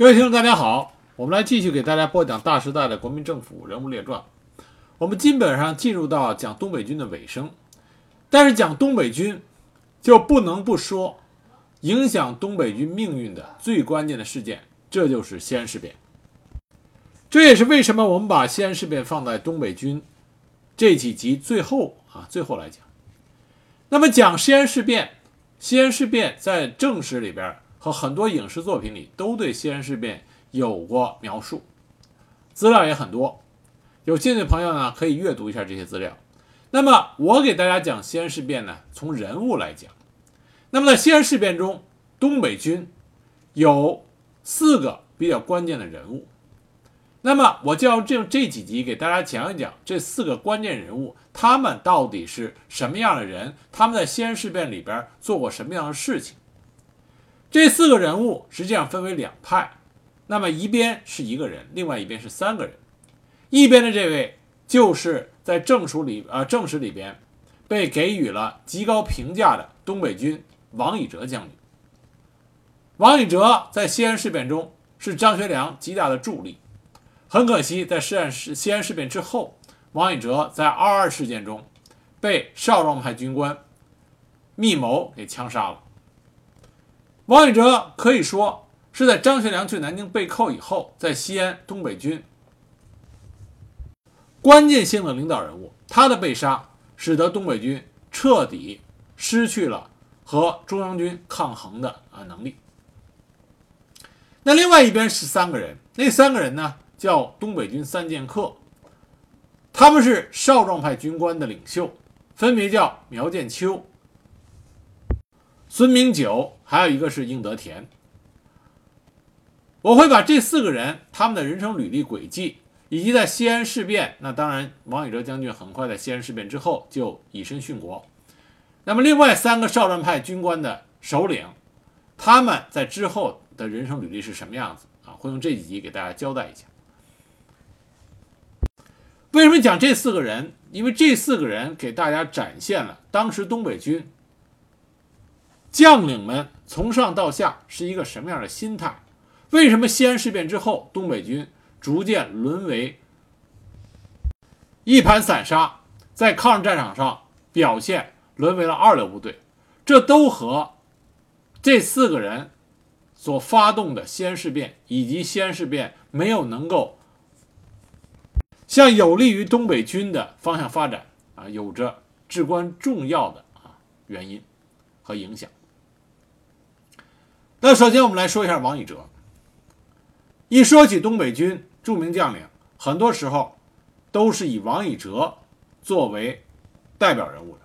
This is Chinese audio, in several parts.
各位听众，大家好，我们来继续给大家播讲大时代的国民政府人物列传。我们基本上进入到讲东北军的尾声，但是讲东北军就不能不说影响东北军命运的最关键的事件，这就是西安事变。这也是为什么我们把西安事变放在东北军这几集最后啊最后来讲。那么讲西安事变，西安事变在正史里边和很多影视作品里都对西安事变有过描述，资料也很多。有兴趣的朋友呢，可以阅读一下这些资料。那么我给大家讲西安事变呢，从人物来讲。那么在西安事变中，东北军有四个比较关键的人物。那么我就要这这几集给大家讲一讲这四个关键人物，他们到底是什么样的人？他们在西安事变里边做过什么样的事情？这四个人物实际上分为两派，那么一边是一个人，另外一边是三个人。一边的这位就是在正史里呃正史里边被给予了极高评价的东北军王以哲将军。王以哲在西安事变中是张学良极大的助力。很可惜，在西安事西安事变之后，王以哲在二二事件中被少壮派军官密谋给枪杀了。王以哲可以说是在张学良去南京被扣以后，在西安东北军关键性的领导人物。他的被杀，使得东北军彻底失去了和中央军抗衡的啊能力。那另外一边是三个人，那三个人呢？叫东北军三剑客，他们是少壮派军官的领袖，分别叫苗建秋、孙明九，还有一个是应德田。我会把这四个人他们的人生履历轨迹，以及在西安事变，那当然王以哲将军很快在西安事变之后就以身殉国。那么另外三个少壮派军官的首领，他们在之后的人生履历是什么样子啊？会用这几集给大家交代一下。为什么讲这四个人？因为这四个人给大家展现了当时东北军将领们从上到下是一个什么样的心态。为什么西安事变之后，东北军逐渐沦为一盘散沙，在抗日战场上表现沦为了二流部队？这都和这四个人所发动的西安事变以及西安事变没有能够。向有利于东北军的方向发展啊，有着至关重要的啊原因和影响。那首先我们来说一下王以哲。一说起东北军著名将领，很多时候都是以王以哲作为代表人物的，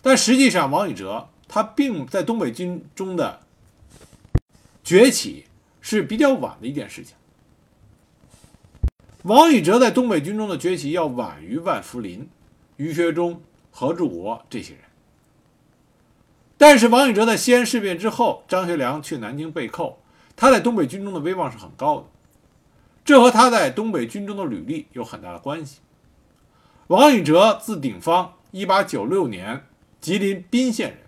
但实际上王以哲他并在东北军中的崛起是比较晚的一件事情。王以哲在东北军中的崛起要晚于万福林、于学忠、何柱国这些人。但是王以哲在西安事变之后，张学良去南京被扣，他在东北军中的威望是很高的，这和他在东北军中的履历有很大的关系。王以哲字鼎方，1896年吉林宾县人。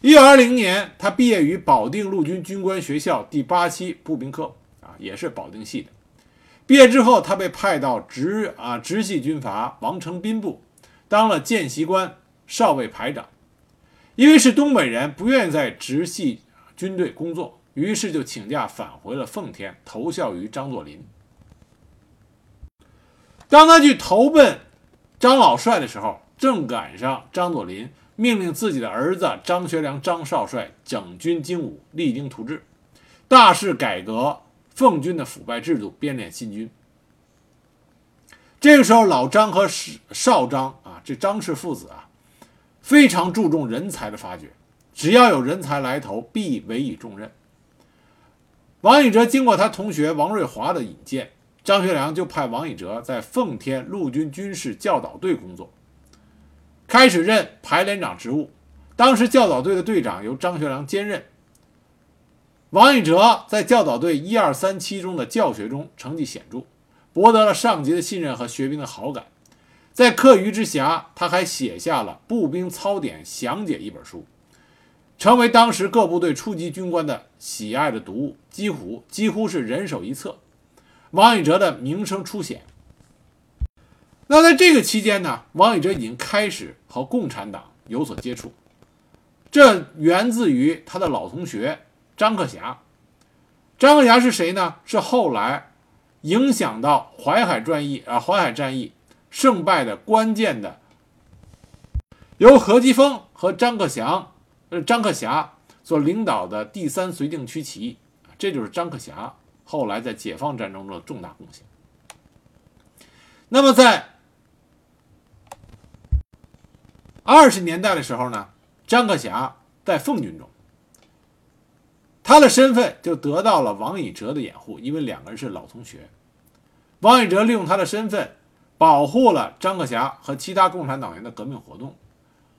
1920年，他毕业于保定陆军军官学校第八期步兵科，啊，也是保定系的。毕业之后，他被派到直啊直系军阀王承斌部，当了见习官、少尉排长。因为是东北人，不愿意在直系军队工作，于是就请假返回了奉天，投效于张作霖。当他去投奔张老帅的时候，正赶上张作霖命令自己的儿子张学良张少帅整军精武，励精图治，大肆改革。奉军的腐败制度，编练新军。这个时候，老张和少张啊，这张氏父子啊，非常注重人才的发掘，只要有人才来投，必委以重任。王以哲经过他同学王瑞华的引荐，张学良就派王以哲在奉天陆军军事教导队工作，开始任排连长职务。当时教导队的队长由张学良兼任。王以哲在教导队一二三期中的教学中成绩显著，博得了上级的信任和学兵的好感。在课余之暇，他还写下了《步兵操典详解》一本书，成为当时各部队初级军官的喜爱的读物，几乎几乎是人手一册。王以哲的名声初显。那在这个期间呢，王以哲已经开始和共产党有所接触，这源自于他的老同学张克侠。张克侠是谁呢？是后来影响到淮海战役啊，淮海战役胜败的关键的，由何基沣和张克祥、呃张克侠所领导的第三绥靖区起义，这就是张克侠后来在解放战争中的重大贡献。那么在二十年代的时候呢，张克侠在奉军中，他的身份就得到了王以哲的掩护，因为两个人是老同学。王以哲利用他的身份，保护了张克侠和其他共产党员的革命活动，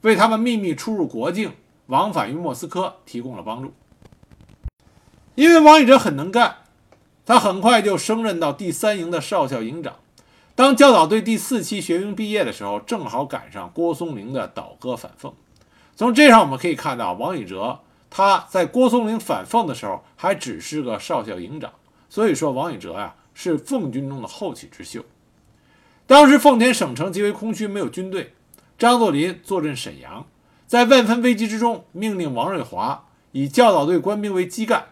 为他们秘密出入国境、往返于莫斯科提供了帮助。因为王以哲很能干，他很快就升任到第三营的少校营长。当教导队第四期学兵毕业的时候，正好赶上郭松龄的倒戈反奉。从这上我们可以看到，王以哲他在郭松龄反奉的时候还只是个少校营长。所以说，王以哲呀是奉军中的后起之秀。当时奉天省城极为空虚，没有军队。张作霖坐镇沈阳，在万分危机之中，命令王瑞华以教导队官兵为基干，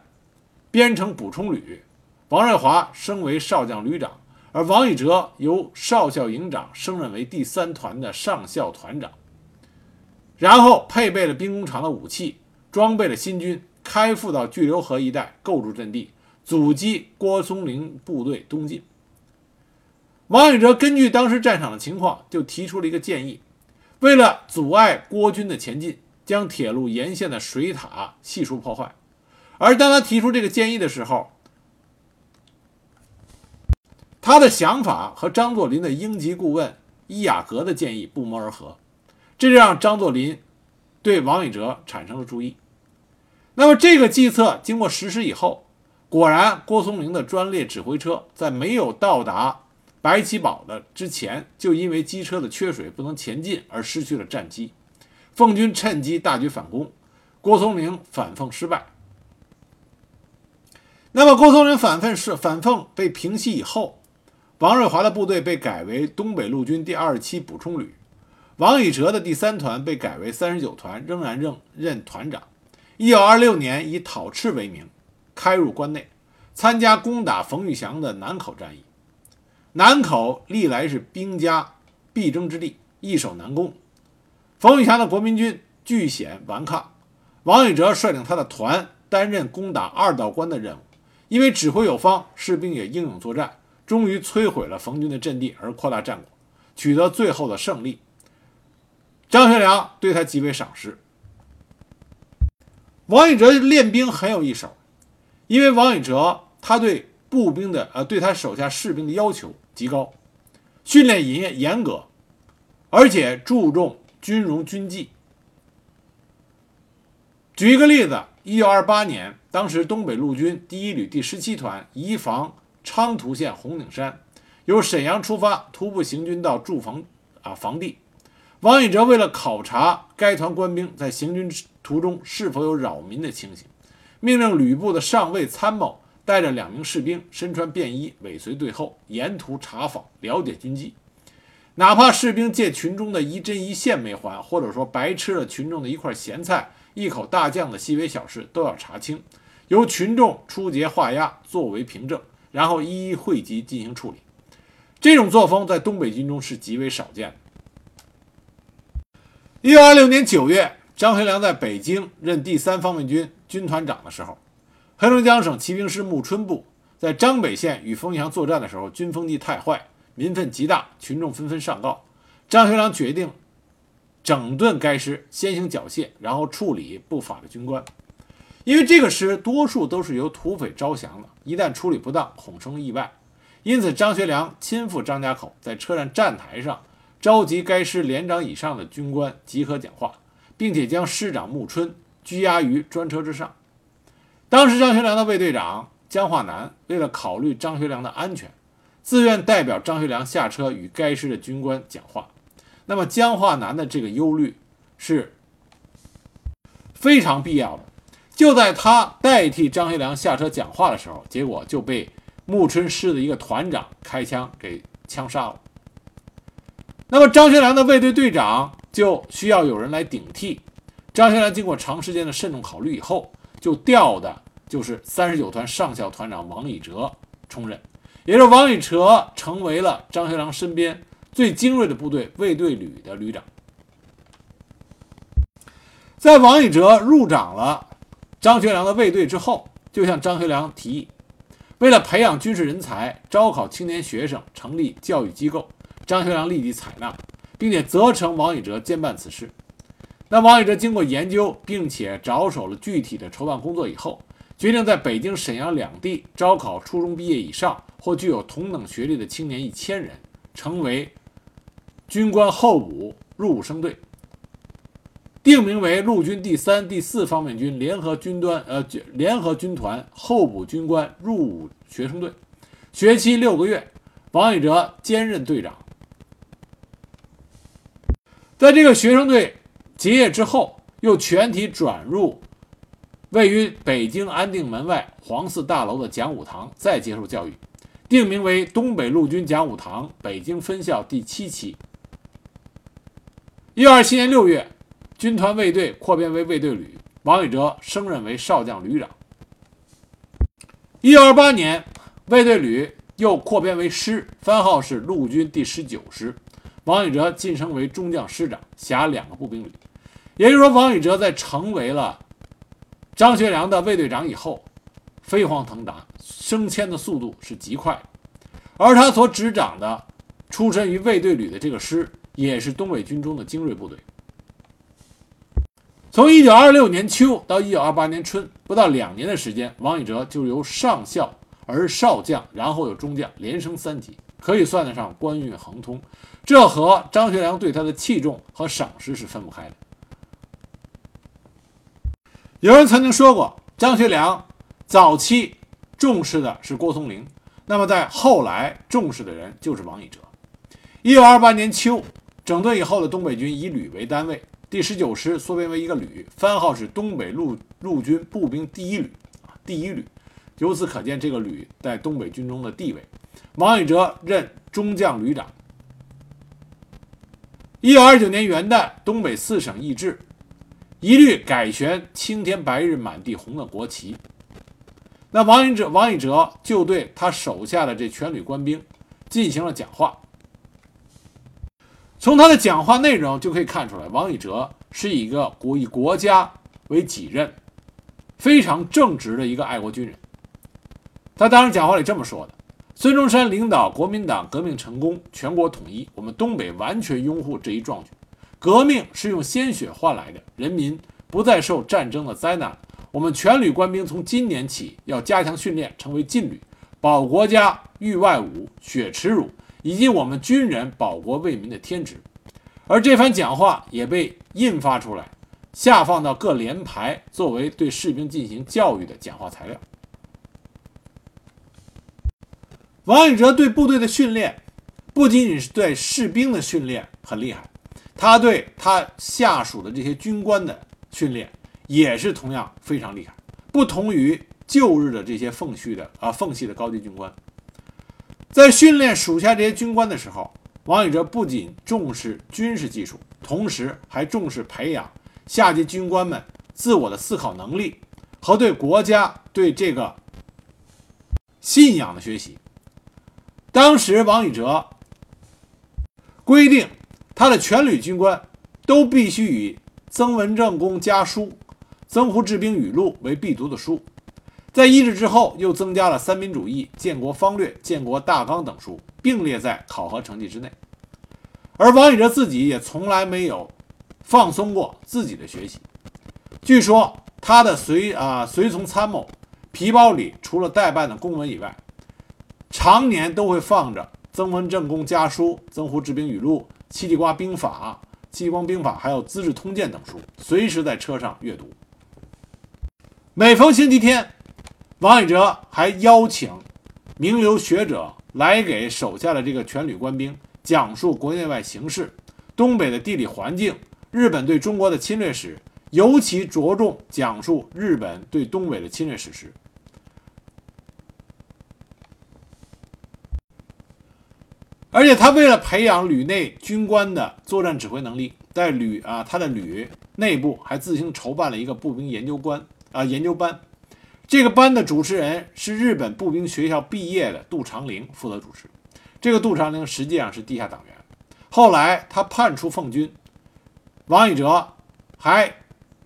编成补充旅。王瑞华升为少将旅长。而王以哲由少校营长升任为第三团的上校团长，然后配备了兵工厂的武器，装备了新军，开赴到巨流河一带构筑阵地，阻击郭松龄部队东进。王以哲根据当时战场的情况，就提出了一个建议：为了阻碍郭军的前进，将铁路沿线的水塔悉数破坏。而当他提出这个建议的时候，他的想法和张作霖的英籍顾问伊雅格的建议不谋而合，这让张作霖对王以哲产生了注意。那么这个计策经过实施以后，果然郭松龄的专列指挥车在没有到达白旗堡的之前，就因为机车的缺水不能前进而失去了战机。奉军趁机大举反攻，郭松龄反奉失败。那么郭松龄反奉是反奉被平息以后。王瑞华的部队被改为东北陆军第二十七补充旅，王以哲的第三团被改为三十九团，仍然任任团长。一九二六年，以讨赤为名，开入关内，参加攻打冯玉祥的南口战役。南口历来是兵家必争之地，易守难攻。冯玉祥的国民军据险顽抗，王以哲率领他的团担任攻打二道关的任务，因为指挥有方，士兵也英勇作战。终于摧毁了冯军的阵地，而扩大战果，取得最后的胜利。张学良对他极为赏识。王以哲练兵很有一手，因为王以哲他对步兵的呃对他手下士兵的要求极高，训练严严格，而且注重军容军纪。举一个例子，一九二八年，当时东北陆军第一旅第十七团移防。昌图县红顶山，由沈阳出发，徒步行军到驻防啊防地。王以哲为了考察该团官兵在行军途中是否有扰民的情形，命令旅部的上尉参谋带着两名士兵，身穿便衣，尾随队后，沿途查访了解军纪。哪怕士兵借群中的一针一线没还，或者说白吃了群众的一块咸菜、一口大酱的细微小事，都要查清，由群众出节画押，作为凭证。然后一一汇集进行处理，这种作风在东北军中是极为少见的。一九二六年九月，张学良在北京任第三方面军军团长的时候，黑龙江省骑兵师穆春部在张北县与冯玉祥作战的时候，军风气太坏，民愤极大，群众纷纷上告。张学良决定整顿该师，先行缴械，然后处理不法的军官。因为这个师多数都是由土匪招降的，一旦处理不当，恐生意外。因此，张学良亲赴张家口，在车站站台上召集该师连长以上的军官集合讲话，并且将师长穆春拘押于专车之上。当时，张学良的卫队长江化南为了考虑张学良的安全，自愿代表张学良下车与该师的军官讲话。那么，江化南的这个忧虑是。非常必要的。就在他代替张学良下车讲话的时候，结果就被穆春师的一个团长开枪给枪杀了。那么张学良的卫队队长就需要有人来顶替。张学良经过长时间的慎重考虑以后，就调的就是三十九团上校团长王以哲充任，也就是王以哲成为了张学良身边最精锐的部队卫队旅的旅长。在王以哲入掌了张学良的卫队之后，就向张学良提议，为了培养军事人才，招考青年学生，成立教育机构。张学良立即采纳，并且责成王以哲兼办此事。那王以哲经过研究，并且着手了具体的筹办工作以后，决定在北京、沈阳两地招考初中毕业以上或具有同等学历的青年一千人，成为军官候补入伍生队，定名为陆军第三、第四方面军联合军端呃联合军团候补军官入伍学生队，学期六个月，王以哲兼任队长。在这个学生队。结业之后，又全体转入位于北京安定门外黄寺大楼的讲武堂，再接受教育，定名为东北陆军讲武堂北京分校第七期。一九二七年六月，军团卫队扩编为卫队旅，王宇哲升任为少将旅长。一九二八年，卫队旅又扩编为师，番号是陆军第十九师，王宇哲晋升为中将师长，辖两个步兵旅。也就是说，王宇哲在成为了张学良的卫队长以后，飞黄腾达，升迁的速度是极快。而他所执掌的、出身于卫队旅的这个师，也是东北军中的精锐部队。从1926年秋到1928年春，不到两年的时间，王宇哲就由上校而少将，然后有中将，连升三级，可以算得上官运亨通。这和张学良对他的器重和赏识是分不开的。有人曾经说过，张学良早期重视的是郭松龄，那么在后来重视的人就是王以哲。一九二八年秋，整顿以后的东北军以旅为单位，第十九师缩编为一个旅，番号是东北陆陆军步兵第一旅，第一旅。由此可见，这个旅在东北军中的地位。王以哲任中将旅长。一九二九年元旦，东北四省易帜。一律改悬青天白日满地红的国旗。那王以哲，王以哲就对他手下的这全旅官兵进行了讲话。从他的讲话内容就可以看出来，王以哲是一个国以国家为己任、非常正直的一个爱国军人。他当时讲话里这么说的：“孙中山领导国民党革命成功，全国统一，我们东北完全拥护这一壮举。”革命是用鲜血换来的，人民不再受战争的灾难。我们全旅官兵从今年起要加强训练，成为劲旅，保国家御外侮、雪耻辱，以及我们军人保国为民的天职。而这番讲话也被印发出来，下放到各连排，作为对士兵进行教育的讲话材料。王以哲对部队的训练，不仅仅是对士兵的训练很厉害。他对他下属的这些军官的训练也是同样非常厉害，不同于旧日的这些奉系的啊奉系的高级军官，在训练属下这些军官的时候，王宇哲不仅重视军事技术，同时还重视培养下级军官们自我的思考能力和对国家对这个信仰的学习。当时王宇哲规定。他的全旅军官都必须以《曾文正公家书》《曾胡治兵语录》为必读的书。在一制之后，又增加了《三民主义》《建国方略》《建国大纲》等书，并列在考核成绩之内。而王宇哲自己也从来没有放松过自己的学习。据说他的随啊随从参谋皮包里除了代办的公文以外，常年都会放着《曾文正公家书》《曾胡治兵语录》。《戚继瓜兵法》《戚继光兵法》还有《资治通鉴》等书，随时在车上阅读。每逢星期天，王宇哲还邀请名流学者来给手下的这个全旅官兵讲述国内外形势、东北的地理环境、日本对中国的侵略史尤其着重讲述日本对东北的侵略史实。而且他为了培养旅内军官的作战指挥能力，在旅啊他的旅内部还自行筹办了一个步兵研究官啊研究班。这个班的主持人是日本步兵学校毕业的杜长龄负责主持。这个杜长龄实际上是地下党员，后来他叛出奉军，王以哲还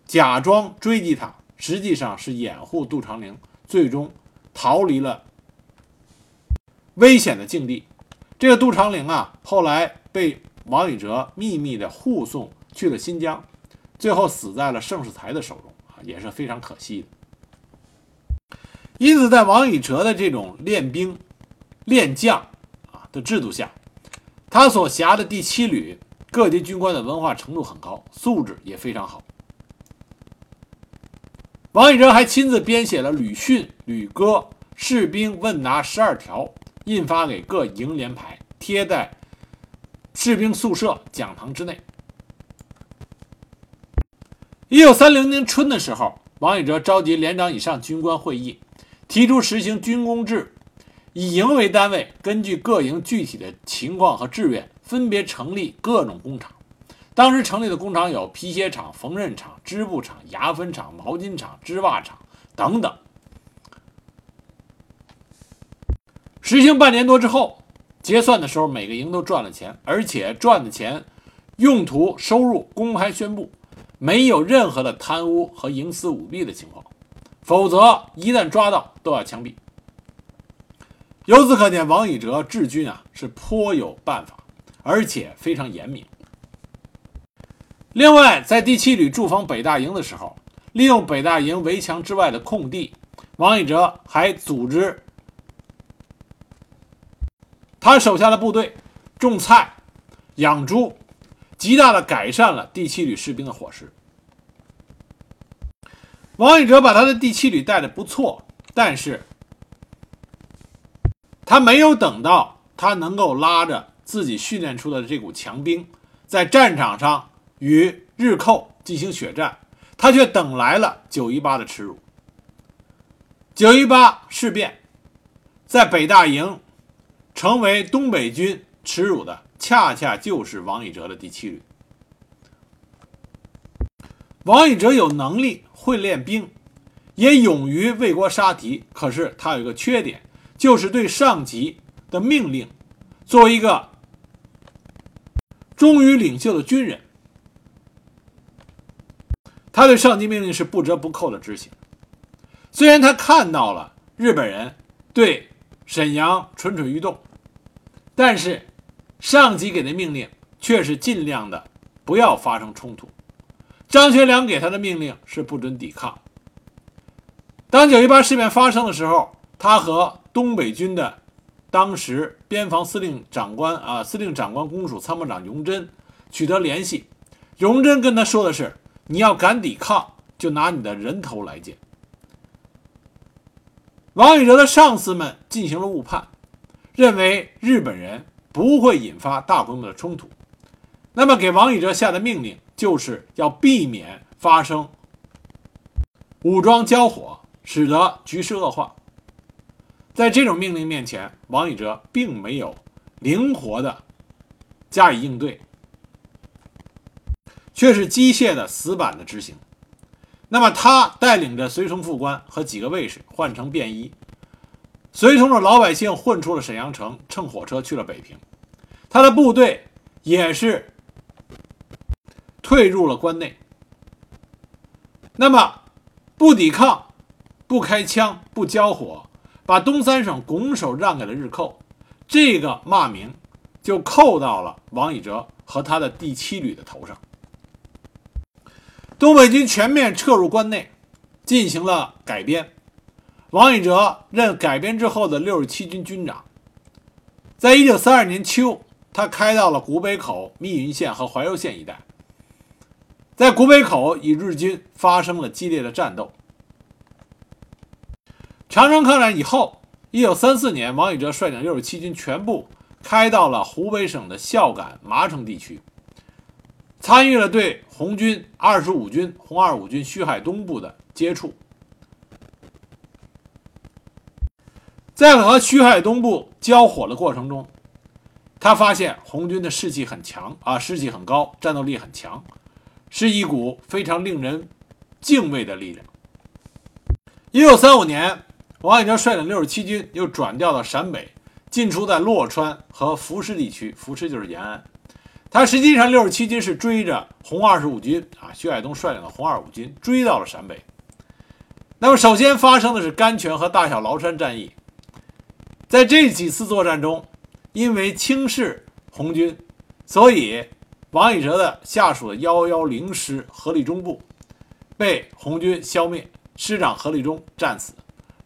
假装追击他，实际上是掩护杜长龄，最终逃离了危险的境地。这个杜长陵啊，后来被王以哲秘密的护送去了新疆，最后死在了盛世才的手中啊，也是非常可惜的。因此，在王以哲的这种练兵、练将啊的制度下，他所辖的第七旅各级军官的文化程度很高，素质也非常好。王以哲还亲自编写了旅训、旅歌、士兵问答十二条。印发给各营连排，贴在士兵宿舍讲堂之内。一九三零年春的时候，王以哲召集连长以上军官会议，提出实行军工制，以营为单位，根据各营具体的情况和志愿，分别成立各种工厂。当时成立的工厂有皮鞋厂、缝纫厂、织布厂、牙粉厂、毛巾厂、织袜厂等等。实行半年多之后，结算的时候，每个营都赚了钱，而且赚的钱用途收入公开宣布，没有任何的贪污和营私舞弊的情况，否则一旦抓到都要枪毙。由此可见，王以哲治军啊是颇有办法，而且非常严明。另外，在第七旅驻防北大营的时候，利用北大营围墙之外的空地，王以哲还组织。他手下的部队种菜、养猪，极大的改善了第七旅士兵的伙食。王以哲把他的第七旅带的不错，但是他没有等到他能够拉着自己训练出的这股强兵，在战场上与日寇进行血战，他却等来了九一八的耻辱。九一八事变，在北大营。成为东北军耻辱的，恰恰就是王以哲的第七旅。王以哲有能力，会练兵，也勇于为国杀敌。可是他有一个缺点，就是对上级的命令，作为一个忠于领袖的军人，他对上级命令是不折不扣的执行。虽然他看到了日本人对沈阳蠢蠢欲动。但是，上级给的命令却是尽量的不要发生冲突。张学良给他的命令是不准抵抗。当九一八事变发生的时候，他和东北军的当时边防司令长官啊，司令长官公署参谋长荣臻取得联系。荣臻跟他说的是：“你要敢抵抗，就拿你的人头来见。”王宇哲的上司们进行了误判。认为日本人不会引发大规模的冲突，那么给王以哲下的命令就是要避免发生武装交火，使得局势恶化。在这种命令面前，王以哲并没有灵活的加以应对，却是机械的死板的执行。那么他带领着随从副官和几个卫士换成便衣。随同着老百姓混出了沈阳城，乘火车去了北平。他的部队也是退入了关内。那么，不抵抗、不开枪、不交火，把东三省拱手让给了日寇，这个骂名就扣到了王以哲和他的第七旅的头上。东北军全面撤入关内，进行了改编。王以哲任改编之后的六十七军军长，在一九三二年秋，他开到了古北口、密云县和怀柔县一带。在古北口，与日军发生了激烈的战斗。长城抗战以后，一九三四年，王以哲率领六十七军全部开到了湖北省的孝感、麻城地区，参与了对红军二十五军红二五军徐海东部的接触。在和徐海东部交火的过程中，他发现红军的士气很强啊，士气很高，战斗力很强，是一股非常令人敬畏的力量。一九三五年，王以哲率领六十七军又转调到陕北，进出在洛川和浮石地区，浮石就是延安。他实际上六十七军是追着红二十五军啊，徐海东率领的红二五军追到了陕北。那么，首先发生的是甘泉和大小崂山战役。在这几次作战中，因为轻视红军，所以王以哲的下属的幺幺零师何立忠部被红军消灭，师长何立忠战死，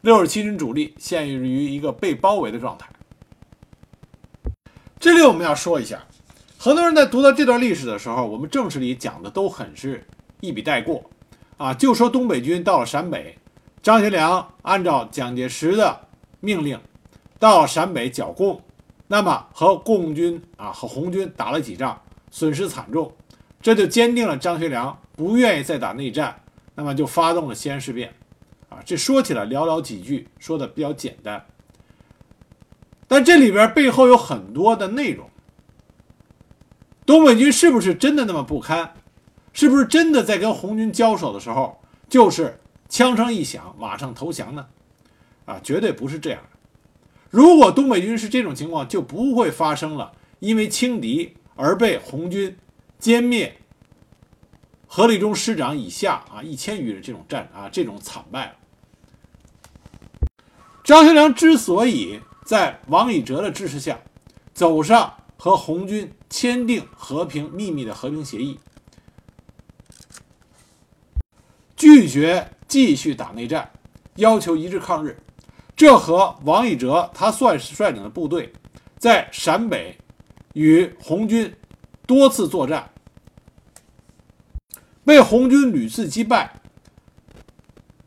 六十七军主力陷于一个被包围的状态。这里我们要说一下，很多人在读到这段历史的时候，我们正史里讲的都很是一笔带过，啊，就说东北军到了陕北，张学良按照蒋介石的命令。到陕北剿共，那么和共军啊和红军打了几仗，损失惨重，这就坚定了张学良不愿意再打内战，那么就发动了西安事变，啊，这说起来寥寥几句，说的比较简单，但这里边背后有很多的内容。东北军是不是真的那么不堪？是不是真的在跟红军交手的时候，就是枪声一响，马上投降呢？啊，绝对不是这样。如果东北军是这种情况，就不会发生了因为轻敌而被红军歼灭何立忠师长以下啊一千余人这种战啊这种惨败了。张学良之所以在王以哲的支持下走上和红军签订和平秘密的和平协议，拒绝继续打内战，要求一致抗日。这和王以哲他率率领的部队在陕北与红军多次作战，被红军屡次击败，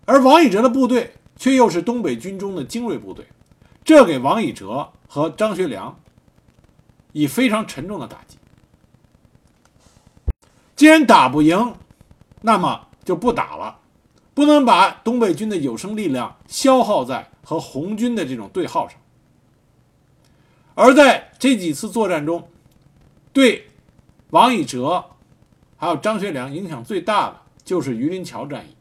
而王以哲的部队却又是东北军中的精锐部队，这给王以哲和张学良以非常沉重的打击。既然打不赢，那么就不打了，不能把东北军的有生力量消耗在。和红军的这种对号上，而在这几次作战中，对王以哲还有张学良影响最大的就是榆林桥战役。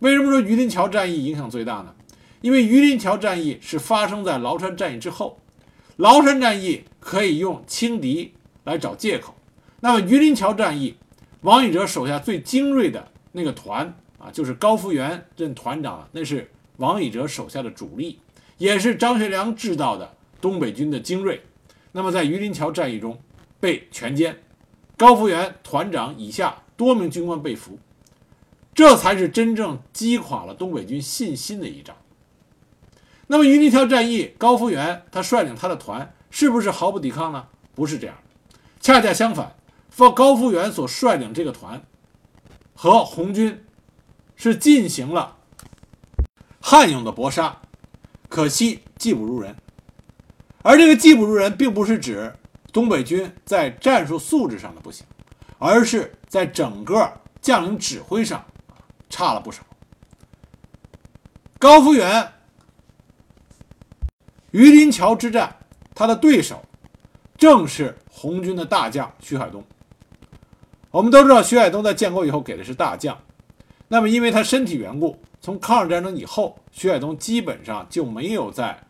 为什么说榆林桥战役影响最大呢？因为榆林桥战役是发生在崂山战役之后，崂山战役可以用轻敌来找借口，那么榆林桥战役，王以哲手下最精锐的那个团啊，就是高福源任团长，那是。王以哲手下的主力，也是张学良制造的东北军的精锐，那么在榆林桥战役中被全歼，高福源团长以下多名军官被俘，这才是真正击垮了东北军信心的一仗。那么榆林桥战役，高福源他率领他的团是不是毫不抵抗呢？不是这样恰恰相反，高福源所率领这个团和红军是进行了。悍勇的搏杀，可惜技不如人。而这个技不如人，并不是指东北军在战术素质上的不行，而是在整个将领指挥上差了不少。高福源榆林桥之战，他的对手正是红军的大将徐海东。我们都知道，徐海东在建国以后给的是大将，那么因为他身体缘故。从抗日战争以后，徐海东基本上就没有在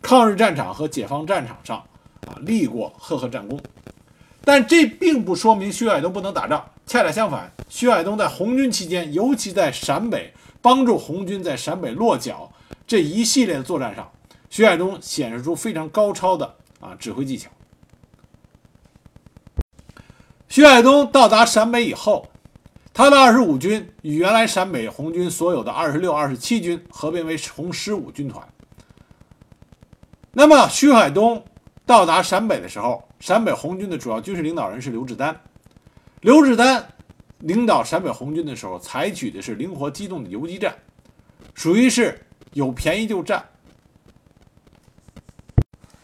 抗日战场和解放战场上啊立过赫赫战功。但这并不说明徐海东不能打仗，恰恰相反，徐海东在红军期间，尤其在陕北帮助红军在陕北落脚这一系列的作战上，徐海东显示出非常高超的啊指挥技巧。徐海东到达陕北以后。他的二十五军与原来陕北红军所有的二十六、二十七军合并为红十五军团。那么，徐海东到达陕北的时候，陕北红军的主要军事领导人是刘志丹。刘志丹领导陕北红军的时候，采取的是灵活机动的游击战，属于是有便宜就占，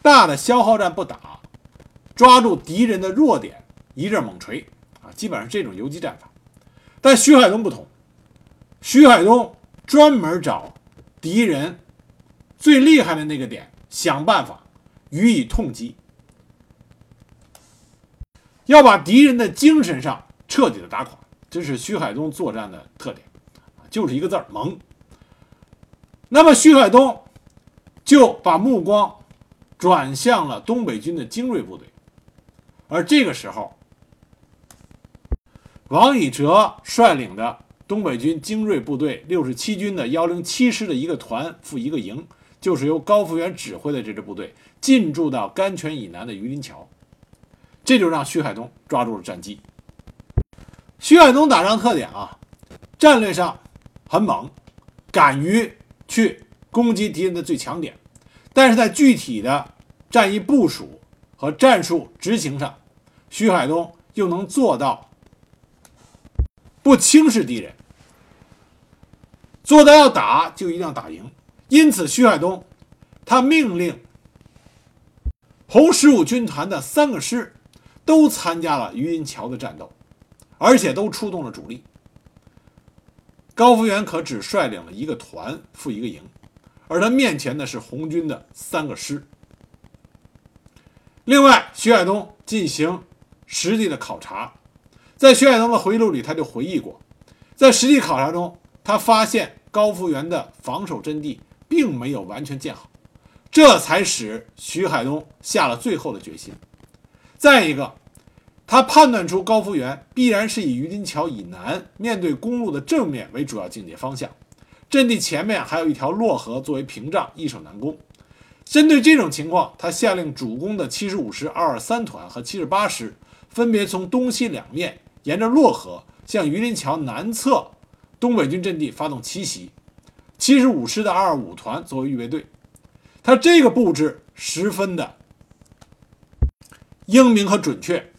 大的消耗战不打，抓住敌人的弱点一阵猛锤。啊，基本上这种游击战法。但徐海东不同，徐海东专门找敌人最厉害的那个点，想办法予以痛击，要把敌人的精神上彻底的打垮。这是徐海东作战的特点，就是一个字儿猛。那么徐海东就把目光转向了东北军的精锐部队，而这个时候，王以哲率领的东北军精锐部队六十七军的幺零七师的一个团副一个营，就是由高福源指挥的这支部队进驻到甘泉以南的榆林桥，这就让徐海东抓住了战机。徐海东打仗特点啊，战略上很猛，敢于去攻击敌人的最强点，但是在具体的战役部署和战术执行上，徐海东又能做到不轻视敌人，做到要打就一定要打赢。因此，徐海东他命令红十五军团的三个师都参加了榆林桥的战斗。而且都出动了主力，高福元可只率领了一个团副一个营，而他面前的是红军的三个师。另外，徐海东进行实地的考察，在徐海东的回忆录里，他就回忆过，在实地考察中，他发现高福源的防守阵地并没有完全建好，这才使徐海东下了最后的决心。再一个。他判断出高福源必然是以榆林桥以南，面对公路的正面为主要境界方向，阵地前面还有一条洛河作为屏障，易守难攻。针对这种情况，他下令主攻的七十五师二二三团和七十八师分别从东西两面沿着洛河向榆林桥南侧东北军阵地发动奇袭，七十五师的二二五团作为预备队。他这个布置十分的英明和准确。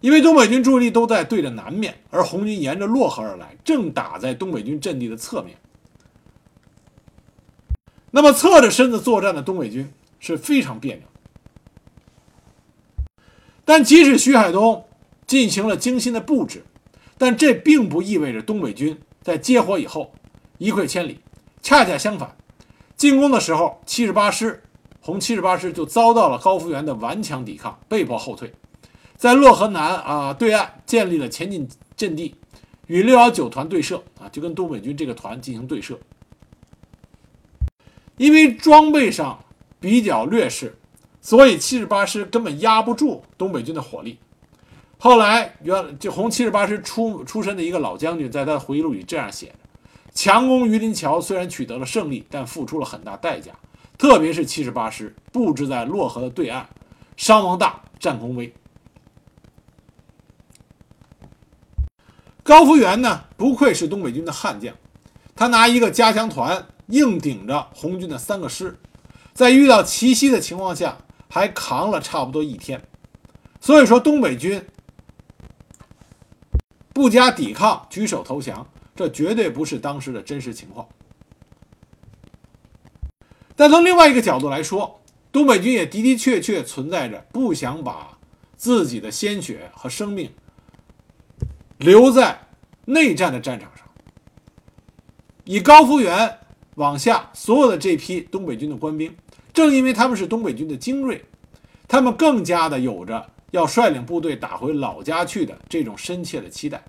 因为东北军注意力都在对着南面，而红军沿着洛河而来，正打在东北军阵地的侧面。那么侧着身子作战的东北军是非常别扭。但即使徐海东进行了精心的布置，但这并不意味着东北军在接火以后一溃千里。恰恰相反，进攻的时候，七十八师红七十八师就遭到了高福源的顽强抵抗，被迫后退。在洛河南啊对岸建立了前进阵地，与六幺九团对射啊，就跟东北军这个团进行对射。因为装备上比较劣势，所以七十八师根本压不住东北军的火力。后来，原就红七十八师出出身的一个老将军，在他的回忆录里这样写的：强攻榆林桥虽然取得了胜利，但付出了很大代价，特别是七十八师布置在洛河的对岸，伤亡大，战功微。高福源呢，不愧是东北军的悍将，他拿一个加强团硬顶着红军的三个师，在遇到奇袭的情况下，还扛了差不多一天。所以说，东北军不加抵抗，举手投降，这绝对不是当时的真实情况。但从另外一个角度来说，东北军也的的确确存在着不想把自己的鲜血和生命。留在内战的战场上，以高福源往下所有的这批东北军的官兵，正因为他们是东北军的精锐，他们更加的有着要率领部队打回老家去的这种深切的期待。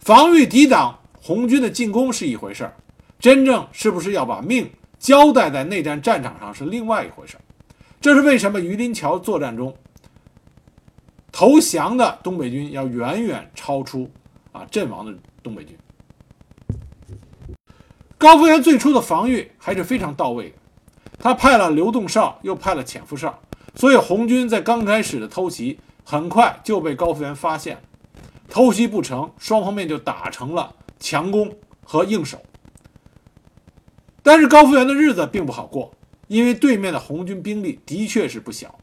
防御抵挡红军的进攻是一回事儿，真正是不是要把命交代在内战战场上是另外一回事儿。这是为什么榆林桥作战中。投降的东北军要远远超出啊阵亡的东北军。高福源最初的防御还是非常到位的，他派了刘栋少，又派了潜伏哨，所以红军在刚开始的偷袭很快就被高福元发现，偷袭不成，双方面就打成了强攻和硬守。但是高福元的日子并不好过，因为对面的红军兵力的确是不小。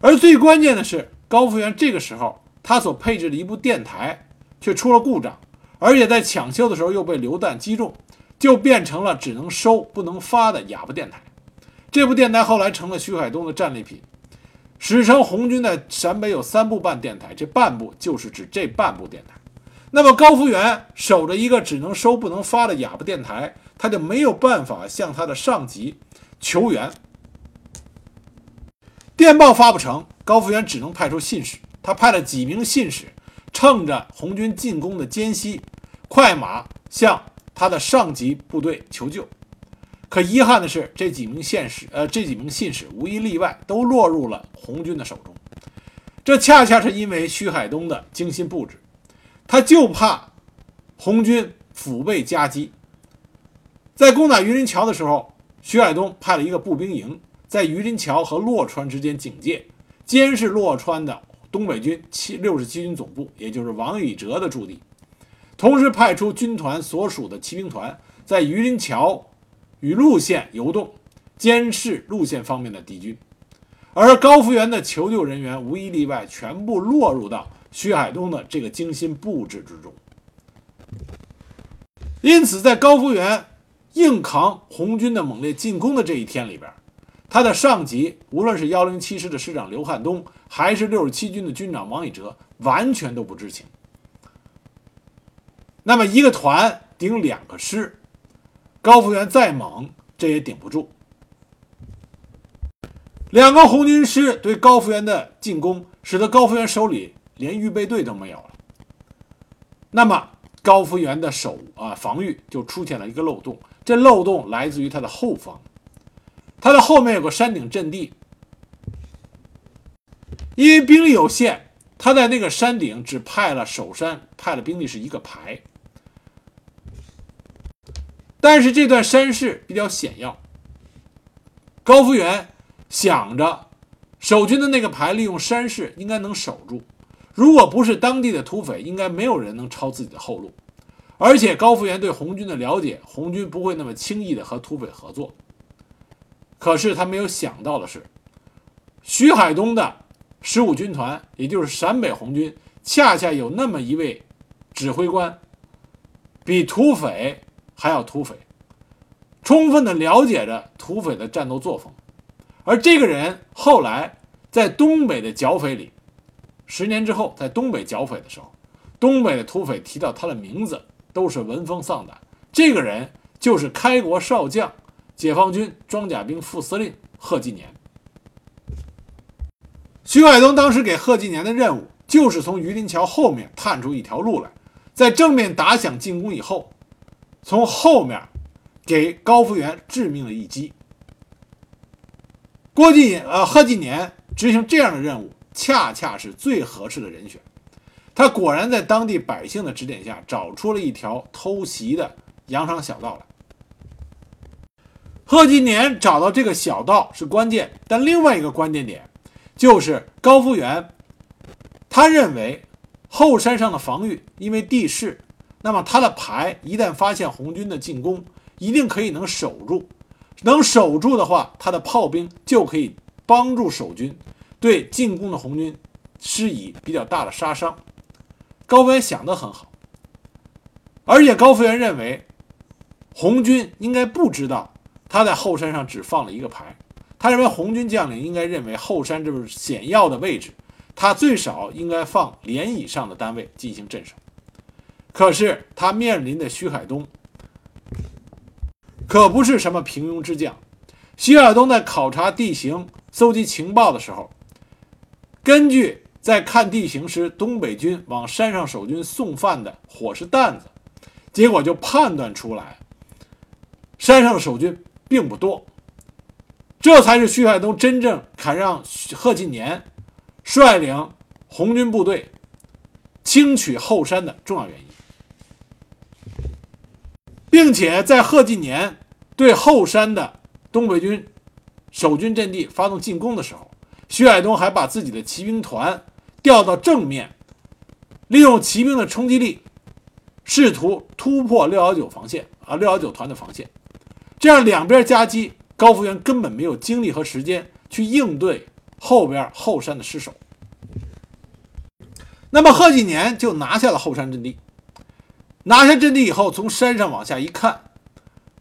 而最关键的是，高福元这个时候他所配置的一部电台却出了故障，而且在抢修的时候又被榴弹击中，就变成了只能收不能发的哑巴电台。这部电台后来成了徐海东的战利品，史称红军在陕北有三部半电台，这半部就是指这半部电台。那么高福源守着一个只能收不能发的哑巴电台，他就没有办法向他的上级求援。电报发不成，高福源只能派出信使。他派了几名信使，趁着红军进攻的间隙，快马向他的上级部队求救。可遗憾的是，这几名信使，呃，这几名信使无一例外都落入了红军的手中。这恰恰是因为徐海东的精心布置，他就怕红军腹背夹击。在攻打榆林桥的时候，徐海东派了一个步兵营在榆林桥和洛川之间警戒，监视洛川的东北军七六十七军总部，也就是王宇哲的驻地。同时派出军团所属的骑兵团在榆林桥。与路线游动，监视路线方面的敌军，而高福源的求救人员无一例外全部落入到徐海东的这个精心布置之中。因此，在高福源硬扛红军的猛烈进攻的这一天里边，他的上级无论是幺零七师的师长刘汉东，还是六十七军的军长王以哲，完全都不知情。那么，一个团顶两个师。高福源再猛，这也顶不住。两个红军师对高福源的进攻，使得高福源手里连预备队都没有了。那么高福源的守啊防御就出现了一个漏洞，这漏洞来自于他的后方，他的后面有个山顶阵地，因为兵力有限，他在那个山顶只派了守山，派了兵力是一个排。但是这段山势比较险要，高福源想着守军的那个排利用山势应该能守住，如果不是当地的土匪，应该没有人能抄自己的后路。而且高福源对红军的了解，红军不会那么轻易的和土匪合作。可是他没有想到的是，徐海东的十五军团，也就是陕北红军，恰恰有那么一位指挥官，比土匪。还要土匪，充分的了解着土匪的战斗作风，而这个人后来在东北的剿匪里，十年之后在东北剿匪的时候，东北的土匪提到他的名字都是闻风丧胆。这个人就是开国少将、解放军装甲兵副司令贺继年。徐海东当时给贺继年的任务就是从榆林桥后面探出一条路来，在正面打响进攻以后。从后面给高福源致命的一击。郭继呃贺继年执行这样的任务，恰恰是最合适的人选。他果然在当地百姓的指点下，找出了一条偷袭的羊肠小道来。贺继年找到这个小道是关键，但另外一个关键点就是高福源，他认为后山上的防御因为地势。那么他的排一旦发现红军的进攻，一定可以能守住。能守住的话，他的炮兵就可以帮助守军对进攻的红军施以比较大的杀伤。高福元想得很好，而且高福元认为红军应该不知道他在后山上只放了一个排。他认为红军将领应该认为后山这是险要的位置，他最少应该放连以上的单位进行镇守。可是他面临的徐海东可不是什么平庸之将。徐海东在考察地形、搜集情报的时候，根据在看地形时东北军往山上守军送饭的伙食担子，结果就判断出来，山上的守军并不多。这才是徐海东真正肯让贺晋年率领红军部队轻取后山的重要原因。并且在贺晋年对后山的东北军守军阵地发动进攻的时候，徐海东还把自己的骑兵团调到正面，利用骑兵的冲击力，试图突破六幺九防线啊六幺九团的防线。这样两边夹击，高福源根本没有精力和时间去应对后边后山的失守。那么贺继年就拿下了后山阵地。拿下阵地以后，从山上往下一看，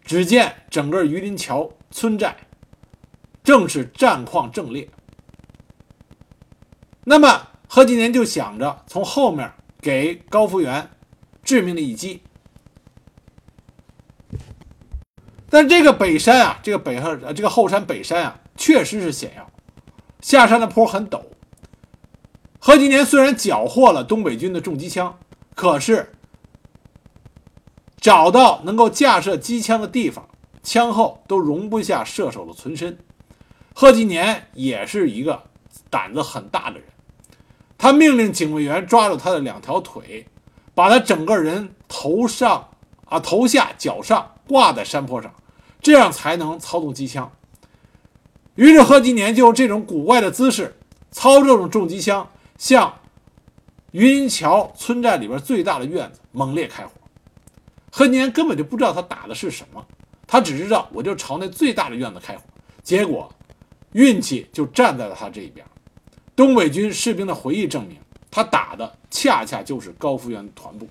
只见整个榆林桥村寨正是战况正烈。那么贺继年就想着从后面给高福元致命的一击。但这个北山啊，这个北后这个后山北山啊，确实是险要，下山的坡很陡。何继年虽然缴获了东北军的重机枪，可是找到能够架设机枪的地方，枪后都容不下射手的存身。贺继年也是一个胆子很大的人，他命令警卫员抓住他的两条腿，把他整个人头上啊头下脚上挂在山坡上。这样才能操纵机枪。于是贺继年就用这种古怪的姿势操纵着重机枪，向云桥村寨里边最大的院子猛烈开火。贺继年根本就不知道他打的是什么，他只知道我就朝那最大的院子开火。结果运气就站在了他这一边。东北军士兵的回忆证明，他打的恰恰就是高福源团部。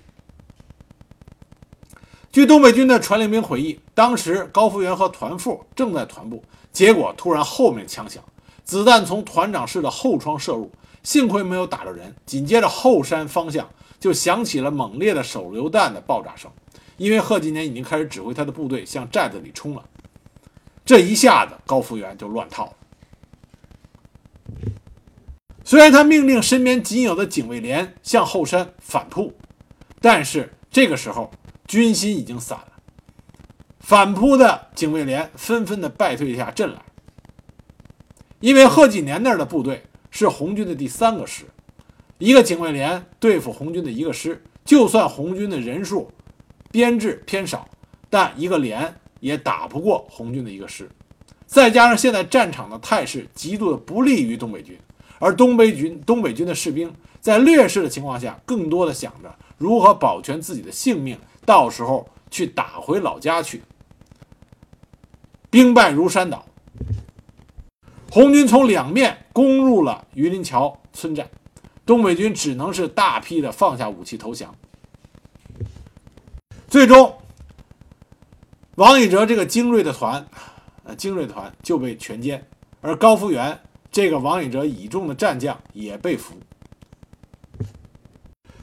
据东北军的传令兵回忆，当时高福源和团副正在团部，结果突然后面枪响，子弹从团长室的后窗射入，幸亏没有打着人。紧接着后山方向就响起了猛烈的手榴弹的爆炸声，因为贺锦年已经开始指挥他的部队向寨子里冲了。这一下子高福源就乱套了。虽然他命令身边仅有的警卫连向后山反扑，但是这个时候。军心已经散了，反扑的警卫连纷纷的败退下阵来。因为贺锦年那儿的部队是红军的第三个师，一个警卫连对付红军的一个师，就算红军的人数编制偏少，但一个连也打不过红军的一个师。再加上现在战场的态势极度的不利于东北军，而东北军东北军的士兵在劣势的情况下，更多的想着如何保全自己的性命。到时候去打回老家去，兵败如山倒。红军从两面攻入了榆林桥村寨，东北军只能是大批的放下武器投降。最终，王以哲这个精锐的团，呃，精锐团就被全歼，而高福源这个王以哲倚重的战将也被俘。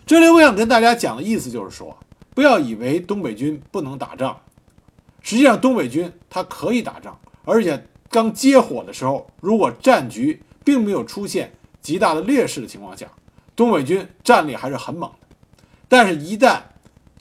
这里我想跟大家讲的意思就是说。不要以为东北军不能打仗，实际上东北军他可以打仗，而且刚接火的时候，如果战局并没有出现极大的劣势的情况下，东北军战力还是很猛的。但是，一旦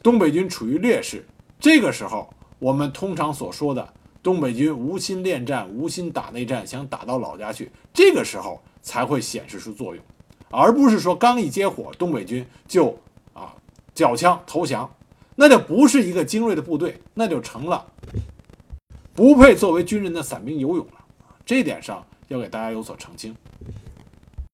东北军处于劣势，这个时候我们通常所说的东北军无心恋战、无心打内战，想打到老家去，这个时候才会显示出作用，而不是说刚一接火，东北军就啊缴枪投降。那就不是一个精锐的部队，那就成了不配作为军人的散兵游勇了。这点上要给大家有所澄清。